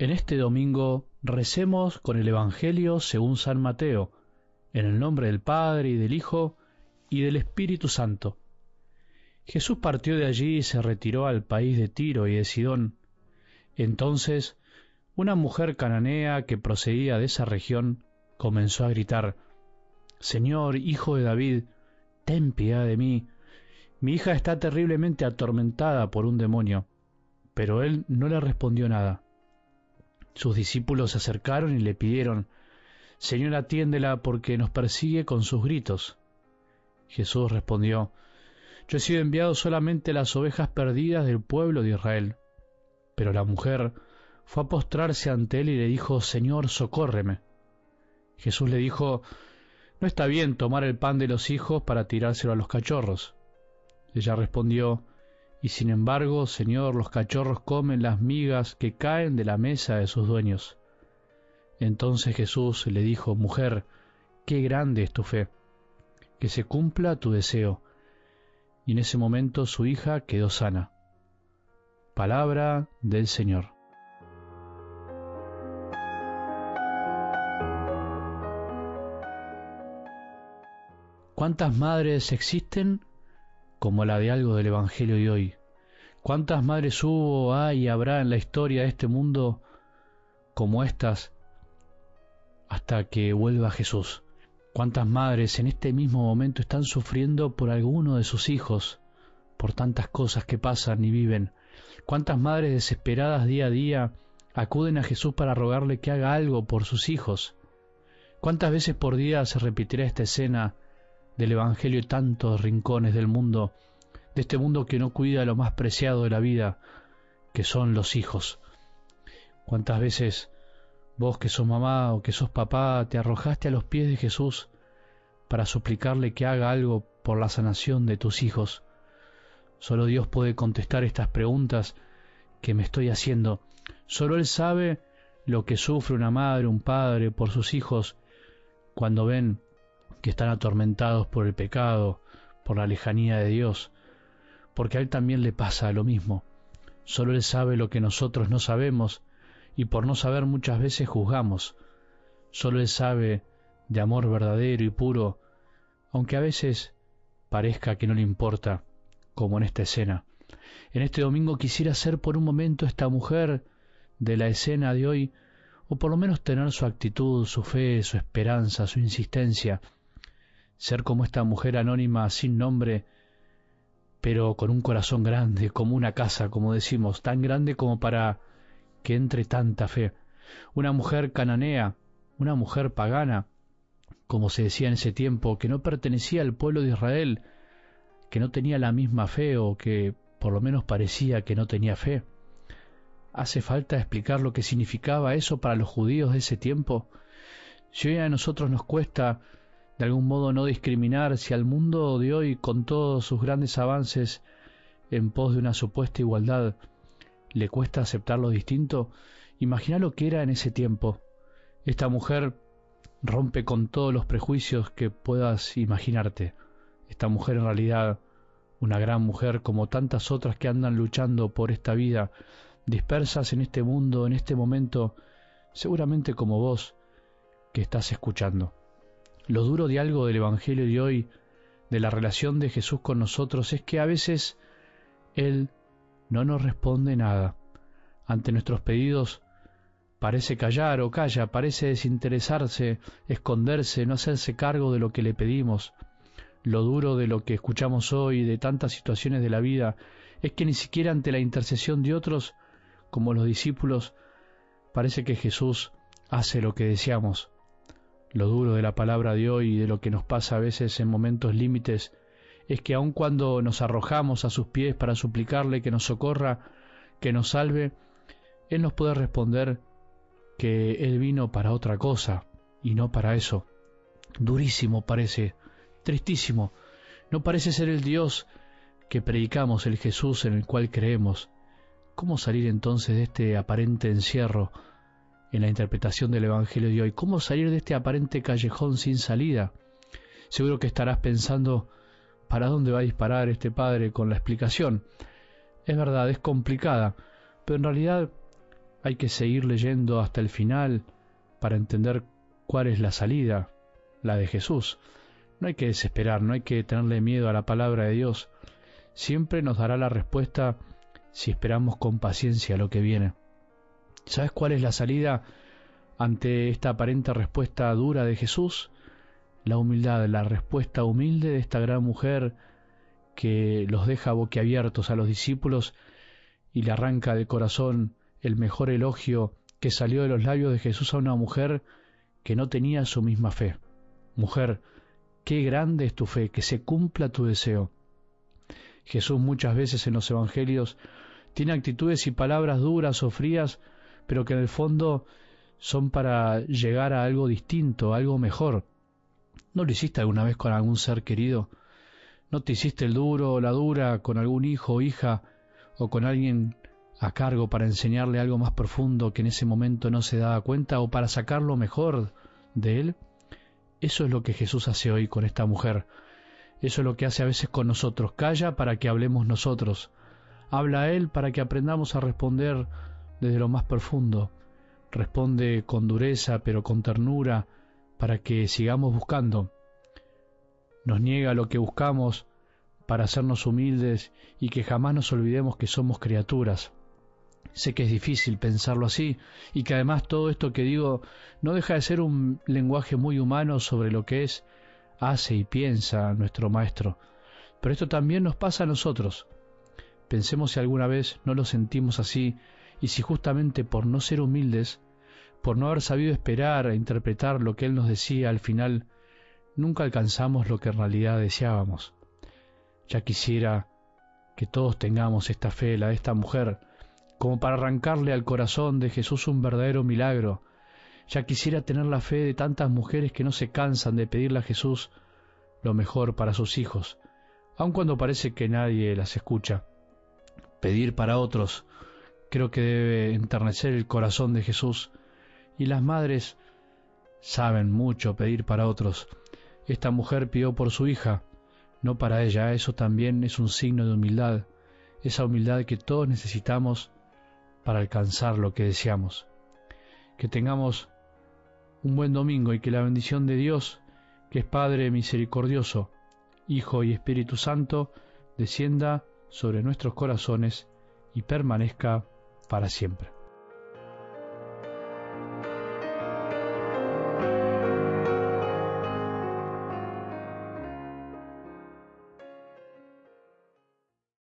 En este domingo recemos con el Evangelio según San Mateo, en el nombre del Padre y del Hijo y del Espíritu Santo. Jesús partió de allí y se retiró al país de Tiro y de Sidón. Entonces una mujer cananea que procedía de esa región comenzó a gritar, Señor, hijo de David, ten piedad de mí. Mi hija está terriblemente atormentada por un demonio. Pero él no le respondió nada. Sus discípulos se acercaron y le pidieron, Señor, atiéndela porque nos persigue con sus gritos. Jesús respondió, Yo he sido enviado solamente a las ovejas perdidas del pueblo de Israel. Pero la mujer fue a postrarse ante él y le dijo, Señor, socórreme. Jesús le dijo, No está bien tomar el pan de los hijos para tirárselo a los cachorros. Ella respondió, y sin embargo, Señor, los cachorros comen las migas que caen de la mesa de sus dueños. Entonces Jesús le dijo, Mujer, qué grande es tu fe, que se cumpla tu deseo. Y en ese momento su hija quedó sana. Palabra del Señor. ¿Cuántas madres existen como la de algo del Evangelio de hoy. ¿Cuántas madres hubo, hay y habrá en la historia de este mundo como estas hasta que vuelva Jesús? ¿Cuántas madres en este mismo momento están sufriendo por alguno de sus hijos, por tantas cosas que pasan y viven? ¿Cuántas madres desesperadas día a día acuden a Jesús para rogarle que haga algo por sus hijos? ¿Cuántas veces por día se repetirá esta escena del Evangelio tantos rincones del mundo, de este mundo que no cuida lo más preciado de la vida, que son los hijos. ¿Cuántas veces vos que sos mamá o que sos papá te arrojaste a los pies de Jesús para suplicarle que haga algo por la sanación de tus hijos? Solo Dios puede contestar estas preguntas que me estoy haciendo. Solo Él sabe lo que sufre una madre, un padre por sus hijos cuando ven que están atormentados por el pecado, por la lejanía de Dios, porque a Él también le pasa lo mismo. Solo Él sabe lo que nosotros no sabemos y por no saber muchas veces juzgamos. Solo Él sabe de amor verdadero y puro, aunque a veces parezca que no le importa, como en esta escena. En este domingo quisiera ser por un momento esta mujer de la escena de hoy, o por lo menos tener su actitud, su fe, su esperanza, su insistencia, ser como esta mujer anónima sin nombre, pero con un corazón grande, como una casa, como decimos, tan grande como para que entre tanta fe. Una mujer cananea, una mujer pagana, como se decía en ese tiempo, que no pertenecía al pueblo de Israel, que no tenía la misma fe o que por lo menos parecía que no tenía fe. ¿Hace falta explicar lo que significaba eso para los judíos de ese tiempo? Si hoy a nosotros nos cuesta de algún modo no discriminar si al mundo de hoy, con todos sus grandes avances en pos de una supuesta igualdad, le cuesta aceptar lo distinto, imagina lo que era en ese tiempo. Esta mujer rompe con todos los prejuicios que puedas imaginarte. Esta mujer en realidad, una gran mujer como tantas otras que andan luchando por esta vida, dispersas en este mundo, en este momento, seguramente como vos que estás escuchando. Lo duro de algo del Evangelio de hoy, de la relación de Jesús con nosotros, es que a veces Él no nos responde nada. Ante nuestros pedidos parece callar o calla, parece desinteresarse, esconderse, no hacerse cargo de lo que le pedimos. Lo duro de lo que escuchamos hoy, de tantas situaciones de la vida, es que ni siquiera ante la intercesión de otros, como los discípulos, parece que Jesús hace lo que deseamos. Lo duro de la palabra de hoy y de lo que nos pasa a veces en momentos límites es que aun cuando nos arrojamos a sus pies para suplicarle que nos socorra, que nos salve, Él nos puede responder que Él vino para otra cosa y no para eso. Durísimo parece, tristísimo. No parece ser el Dios que predicamos, el Jesús en el cual creemos. ¿Cómo salir entonces de este aparente encierro en la interpretación del Evangelio de hoy. ¿Cómo salir de este aparente callejón sin salida? Seguro que estarás pensando, ¿para dónde va a disparar este padre con la explicación? Es verdad, es complicada, pero en realidad hay que seguir leyendo hasta el final para entender cuál es la salida, la de Jesús. No hay que desesperar, no hay que tenerle miedo a la palabra de Dios. Siempre nos dará la respuesta si esperamos con paciencia lo que viene. ¿Sabes cuál es la salida ante esta aparente respuesta dura de Jesús? La humildad, la respuesta humilde de esta gran mujer que los deja boquiabiertos a los discípulos y le arranca de corazón el mejor elogio que salió de los labios de Jesús a una mujer que no tenía su misma fe. Mujer, qué grande es tu fe, que se cumpla tu deseo. Jesús muchas veces en los Evangelios tiene actitudes y palabras duras o frías, pero que en el fondo son para llegar a algo distinto, algo mejor. ¿No lo hiciste alguna vez con algún ser querido? ¿No te hiciste el duro o la dura con algún hijo o hija o con alguien a cargo para enseñarle algo más profundo que en ese momento no se daba cuenta o para sacarlo mejor de él? Eso es lo que Jesús hace hoy con esta mujer. Eso es lo que hace a veces con nosotros. Calla para que hablemos nosotros. Habla a Él para que aprendamos a responder desde lo más profundo. Responde con dureza pero con ternura para que sigamos buscando. Nos niega lo que buscamos para hacernos humildes y que jamás nos olvidemos que somos criaturas. Sé que es difícil pensarlo así y que además todo esto que digo no deja de ser un lenguaje muy humano sobre lo que es, hace y piensa nuestro Maestro. Pero esto también nos pasa a nosotros. Pensemos si alguna vez no lo sentimos así y si justamente por no ser humildes, por no haber sabido esperar e interpretar lo que Él nos decía al final, nunca alcanzamos lo que en realidad deseábamos. Ya quisiera que todos tengamos esta fe, la de esta mujer, como para arrancarle al corazón de Jesús un verdadero milagro. Ya quisiera tener la fe de tantas mujeres que no se cansan de pedirle a Jesús lo mejor para sus hijos, aun cuando parece que nadie las escucha. Pedir para otros creo que debe enternecer el corazón de Jesús, y las madres saben mucho pedir para otros. Esta mujer pidió por su hija, no para ella, eso también es un signo de humildad, esa humildad que todos necesitamos para alcanzar lo que deseamos. Que tengamos un buen domingo y que la bendición de Dios, que es Padre misericordioso, Hijo y Espíritu Santo, descienda sobre nuestros corazones y permanezca para siempre.